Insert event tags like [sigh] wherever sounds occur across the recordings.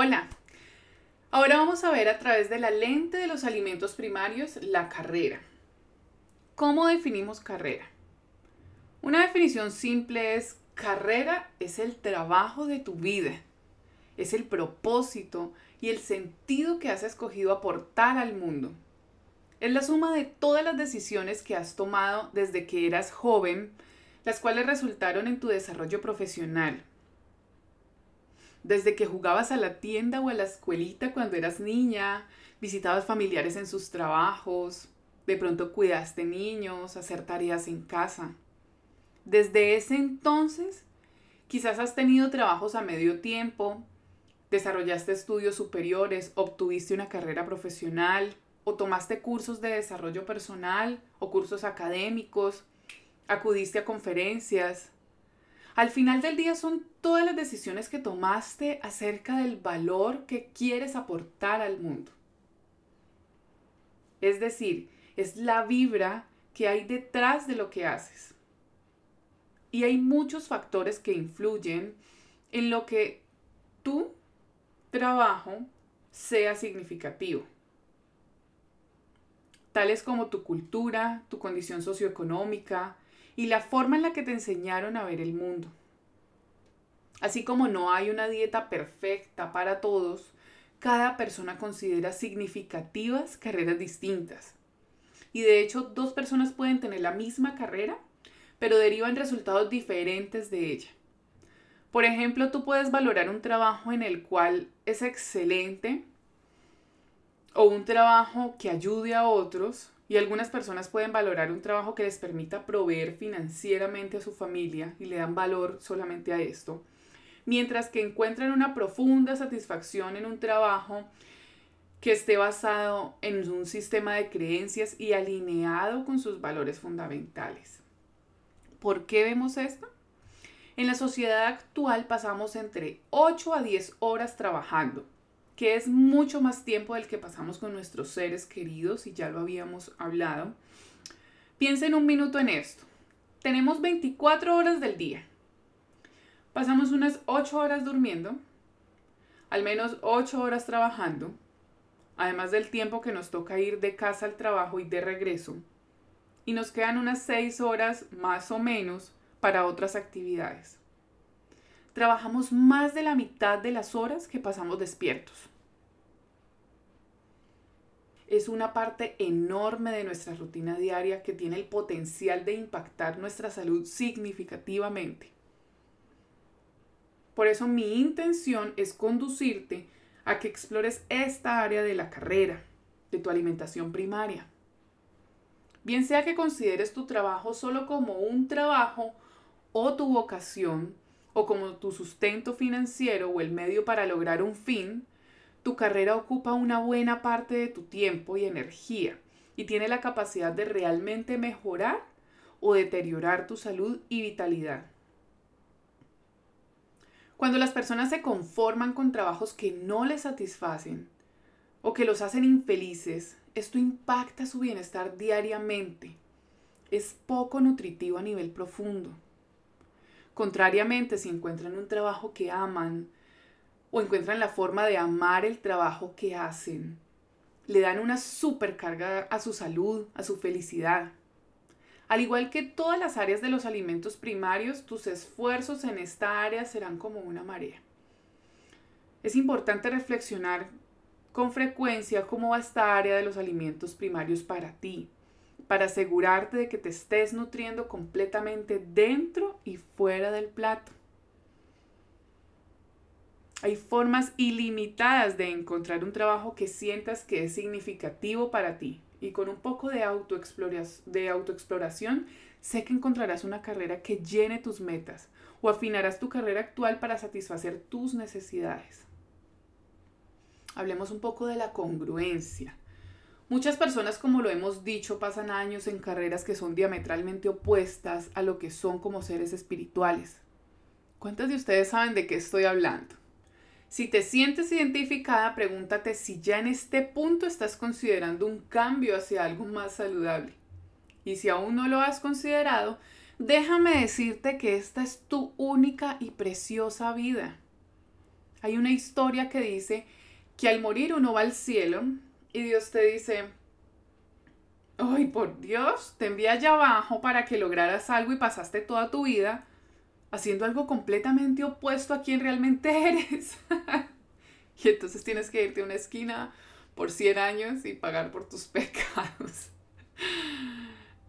Hola. Ahora vamos a ver a través de la lente de los alimentos primarios la carrera. ¿Cómo definimos carrera? Una definición simple es carrera es el trabajo de tu vida, es el propósito y el sentido que has escogido aportar al mundo. Es la suma de todas las decisiones que has tomado desde que eras joven, las cuales resultaron en tu desarrollo profesional, desde que jugabas a la tienda o a la escuelita cuando eras niña, visitabas familiares en sus trabajos, de pronto cuidaste niños, hacer tareas en casa. Desde ese entonces, quizás has tenido trabajos a medio tiempo, desarrollaste estudios superiores, obtuviste una carrera profesional o tomaste cursos de desarrollo personal o cursos académicos, acudiste a conferencias, al final del día son todas las decisiones que tomaste acerca del valor que quieres aportar al mundo. Es decir, es la vibra que hay detrás de lo que haces. Y hay muchos factores que influyen en lo que tu trabajo sea significativo, tales como tu cultura, tu condición socioeconómica, y la forma en la que te enseñaron a ver el mundo. Así como no hay una dieta perfecta para todos, cada persona considera significativas carreras distintas. Y de hecho, dos personas pueden tener la misma carrera, pero derivan resultados diferentes de ella. Por ejemplo, tú puedes valorar un trabajo en el cual es excelente o un trabajo que ayude a otros y algunas personas pueden valorar un trabajo que les permita proveer financieramente a su familia y le dan valor solamente a esto, mientras que encuentran una profunda satisfacción en un trabajo que esté basado en un sistema de creencias y alineado con sus valores fundamentales. ¿Por qué vemos esto? En la sociedad actual pasamos entre 8 a 10 horas trabajando que es mucho más tiempo del que pasamos con nuestros seres queridos y ya lo habíamos hablado. Piensen un minuto en esto. Tenemos 24 horas del día. Pasamos unas 8 horas durmiendo, al menos 8 horas trabajando, además del tiempo que nos toca ir de casa al trabajo y de regreso. Y nos quedan unas 6 horas más o menos para otras actividades trabajamos más de la mitad de las horas que pasamos despiertos. Es una parte enorme de nuestra rutina diaria que tiene el potencial de impactar nuestra salud significativamente. Por eso mi intención es conducirte a que explores esta área de la carrera, de tu alimentación primaria. Bien sea que consideres tu trabajo solo como un trabajo o tu vocación, o como tu sustento financiero o el medio para lograr un fin, tu carrera ocupa una buena parte de tu tiempo y energía y tiene la capacidad de realmente mejorar o deteriorar tu salud y vitalidad. Cuando las personas se conforman con trabajos que no les satisfacen o que los hacen infelices, esto impacta su bienestar diariamente. Es poco nutritivo a nivel profundo. Contrariamente, si encuentran un trabajo que aman o encuentran la forma de amar el trabajo que hacen, le dan una supercarga a su salud, a su felicidad. Al igual que todas las áreas de los alimentos primarios, tus esfuerzos en esta área serán como una marea. Es importante reflexionar con frecuencia cómo va esta área de los alimentos primarios para ti para asegurarte de que te estés nutriendo completamente dentro y fuera del plato. Hay formas ilimitadas de encontrar un trabajo que sientas que es significativo para ti y con un poco de, de autoexploración sé que encontrarás una carrera que llene tus metas o afinarás tu carrera actual para satisfacer tus necesidades. Hablemos un poco de la congruencia. Muchas personas, como lo hemos dicho, pasan años en carreras que son diametralmente opuestas a lo que son como seres espirituales. ¿Cuántas de ustedes saben de qué estoy hablando? Si te sientes identificada, pregúntate si ya en este punto estás considerando un cambio hacia algo más saludable. Y si aún no lo has considerado, déjame decirte que esta es tu única y preciosa vida. Hay una historia que dice que al morir uno va al cielo y Dios te dice, ay, por Dios, te envía allá abajo para que lograras algo y pasaste toda tu vida haciendo algo completamente opuesto a quien realmente [laughs] eres. y entonces tienes que irte a una esquina por 100 años y pagar por tus pecados.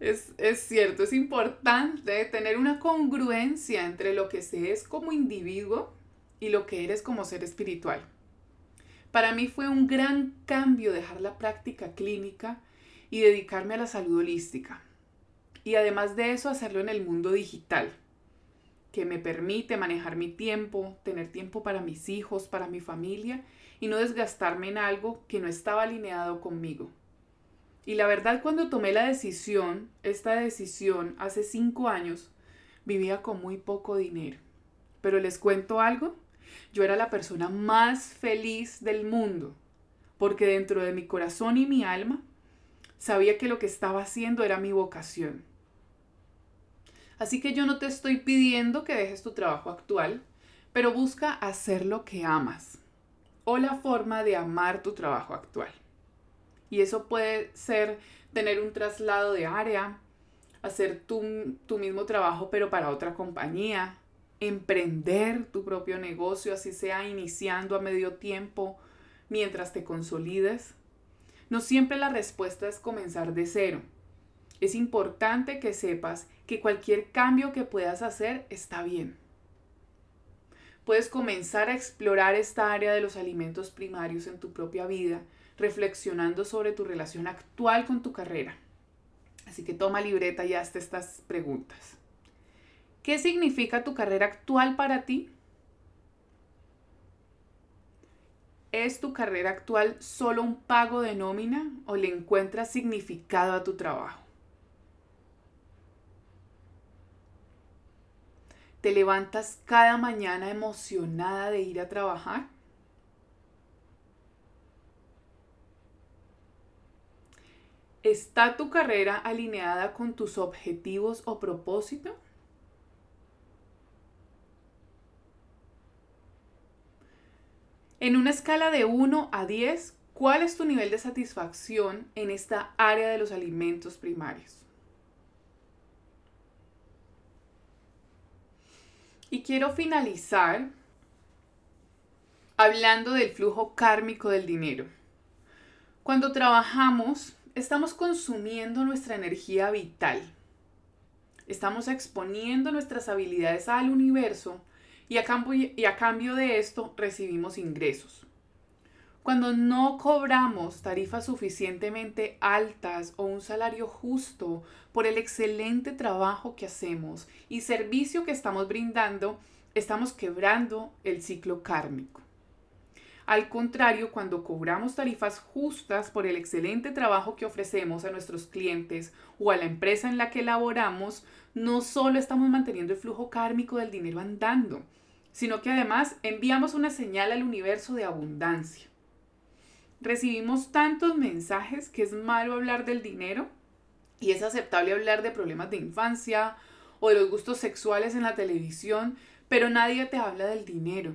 Es, es, cierto, es importante tener una congruencia entre lo que se es como individuo y lo que eres como ser espiritual. Para mí fue un gran cambio dejar la práctica clínica y dedicarme a la salud holística. Y además de eso, hacerlo en el mundo digital, que me permite manejar mi tiempo, tener tiempo para mis hijos, para mi familia y no desgastarme en algo que no estaba alineado conmigo. Y la verdad, cuando tomé la decisión, esta decisión hace cinco años, vivía con muy poco dinero. Pero les cuento algo, yo era la persona más feliz del mundo, porque dentro de mi corazón y mi alma sabía que lo que estaba haciendo era mi vocación. Así que yo no te estoy pidiendo que dejes tu trabajo actual, pero busca hacer lo que amas o la forma de amar tu trabajo actual. Y eso puede ser tener un traslado de área, hacer tu, mismo trabajo pero para otra compañía, emprender tu propio negocio, así sea iniciando a medio tiempo mientras te consolides. No siempre la respuesta es comenzar de cero. Es importante que sepas que cualquier cambio que puedas hacer está bien. Puedes comenzar a explorar esta área de los alimentos primarios en tu propia vida, reflexionando sobre tu relación actual con tu carrera. Así que toma libreta y hazte estas preguntas. ¿Qué significa tu carrera actual para ti? ¿Es tu carrera actual solo un pago de nómina o le encuentras significado a tu trabajo? ¿Te levantas cada mañana emocionada de ir a trabajar? ¿Está tu carrera alineada con tus objetivos o propósitos? En una escala de 1 a 10, ¿cuál es tu nivel de satisfacción en esta área de los alimentos primarios? Y quiero finalizar hablando del flujo kármico del dinero. Cuando trabajamos, estamos consumiendo nuestra energía vital. Estamos exponiendo nuestras habilidades al universo y a, cambio, y a cambio de esto recibimos ingresos. Cuando no cobramos tarifas suficientemente altas o un salario justo por el excelente trabajo que hacemos y servicio que estamos brindando, estamos quebrando el ciclo kármico. Al contrario, cuando cobramos tarifas justas por el excelente trabajo que ofrecemos a nuestros clientes o a la empresa en la que laboramos, no solo estamos manteniendo el flujo kármico del dinero andando, sino que además enviamos una señal al universo de abundancia. Recibimos tantos mensajes que es malo hablar del dinero y es aceptable hablar de problemas de infancia o de los gustos sexuales en la televisión, pero nadie te habla del dinero.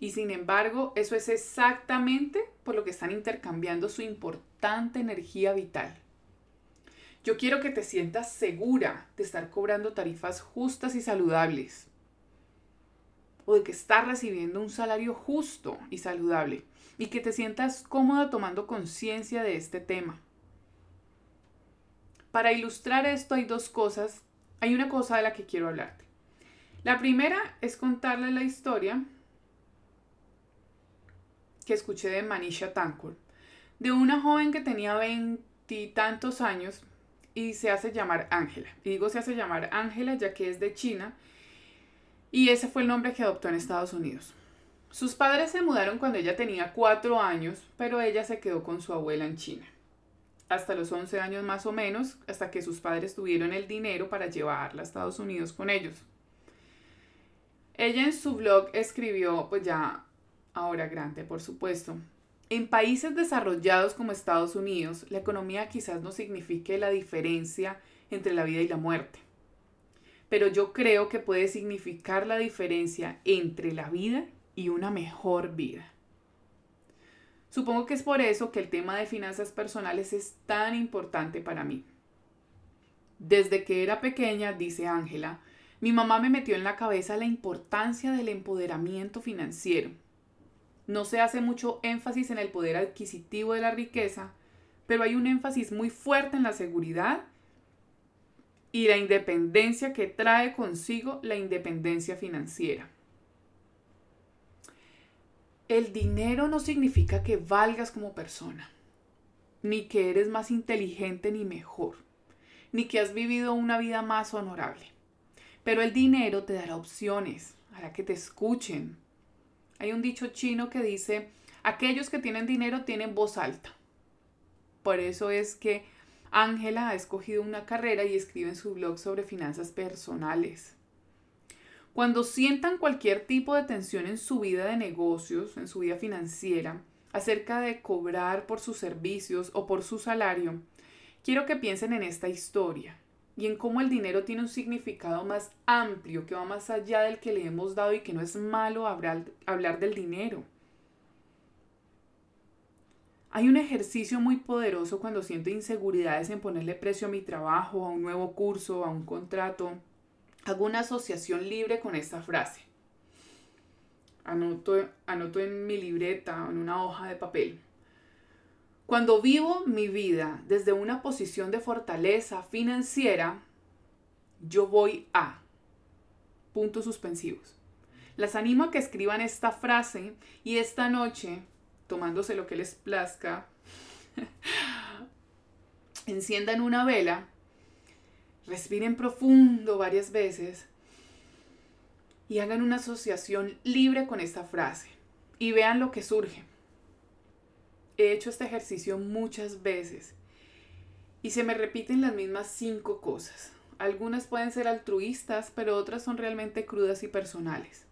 Y sin embargo, eso es exactamente por lo que están intercambiando su importante energía vital. Yo quiero que te sientas segura de estar cobrando tarifas justas y saludables o de que estás recibiendo un salario justo y saludable y que te sientas cómoda tomando conciencia de este tema. Para ilustrar esto hay dos cosas, hay una cosa de la que quiero hablarte. La primera es contarle la historia que escuché de Manisha Tankor, de una joven que tenía veintitantos años y se hace llamar Ángela. Y digo se hace llamar Ángela ya que es de China y ese fue el nombre que adoptó en Estados Unidos. Sus padres se mudaron cuando ella tenía cuatro años, pero ella se quedó con su abuela en China. Hasta los 11 años más o menos, hasta que sus padres tuvieron el dinero para llevarla a Estados Unidos con ellos. Ella en su blog escribió, pues ya ahora grande, por supuesto, en países desarrollados como Estados Unidos, la economía quizás no signifique la diferencia entre la vida y la muerte pero yo creo que puede significar la diferencia entre la vida y una mejor vida. Supongo que es por eso que el tema de finanzas personales es tan importante para mí. Desde que era pequeña, dice Ángela, mi mamá me metió en la cabeza la importancia del empoderamiento financiero. No se hace mucho énfasis en el poder adquisitivo de la riqueza, pero hay un énfasis muy fuerte en la seguridad y la independencia que trae consigo la independencia financiera. El dinero no significa que valgas como persona, ni que eres más inteligente ni mejor, ni que has vivido una vida más honorable. Pero el dinero te dará opciones, hará que te escuchen. Hay un dicho chino que dice, aquellos que tienen dinero tienen voz alta. Por eso es que Ángela ha escogido una carrera y escribe en su blog sobre finanzas personales. Cuando sientan cualquier tipo de tensión en su vida de negocios, en su vida financiera, acerca de cobrar por sus servicios o por su salario, quiero que piensen en esta historia y en cómo el dinero tiene un significado más amplio que va más allá del que le hemos dado y que no es malo hablar, hablar del dinero. Hay un ejercicio muy poderoso cuando siento inseguridades en ponerle precio a mi trabajo, a un nuevo curso, a un contrato. Hago una asociación libre con esta frase. Anoto, anoto en mi libreta, en una hoja de papel. Cuando vivo mi vida desde una posición de fortaleza financiera, yo voy a puntos suspensivos. Las animo a que escriban esta frase y esta noche, tomándose lo que les plazca, [laughs] enciendan una vela, respiren profundo varias veces y hagan una asociación libre con esta frase y vean lo que surge. He hecho este ejercicio muchas veces y se me repiten las mismas cinco cosas. Algunas pueden ser altruistas, pero otras son realmente crudas y personales.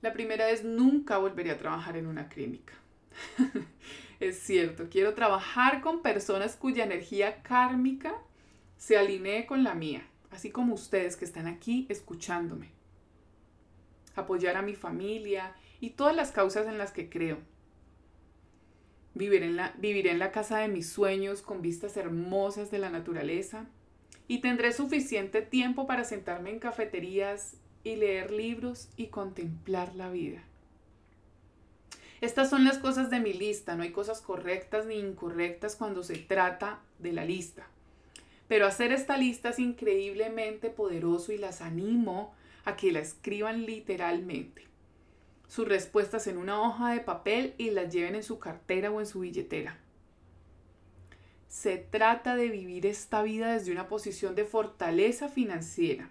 La primera es nunca volveré a trabajar en una clínica. [laughs] es cierto, quiero trabajar con personas cuya energía kármica se alinee con la mía, así como ustedes que están aquí escuchándome. Apoyar a mi familia y todas las causas en las que creo Viviré en, la, viviré en la casa de mis sueños con vistas hermosas de la naturaleza y tendré suficiente tiempo para sentarme en cafeterías y leer libros y contemplar la vida. Estas son las cosas de mi lista, no hay cosas correctas ni incorrectas cuando se trata de la lista. Pero hacer esta lista es increíblemente poderoso y las animo a que la escriban literalmente sus respuestas en una hoja de papel y las lleven en su cartera o en su billetera. Se trata de vivir esta vida desde una posición de fortaleza financiera.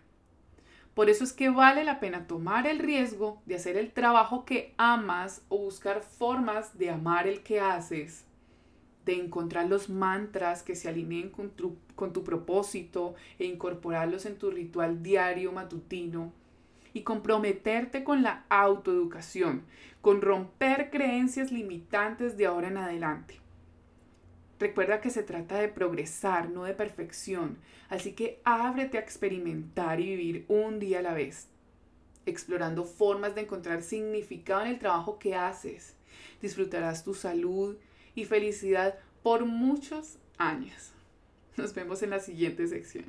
Por eso es que vale la pena tomar el riesgo de hacer el trabajo que amas o buscar formas de amar el que haces, de encontrar los mantras que se alineen con tu, con tu propósito e incorporarlos en tu ritual diario matutino y comprometerte con la autoeducación, con romper creencias limitantes de ahora en adelante. Recuerda que se trata de progresar, no de perfección, así que ábrete a experimentar y vivir un día a la vez, explorando formas de encontrar significado en el trabajo que haces. Disfrutarás tu salud y felicidad por muchos años. Nos vemos en la siguiente sección.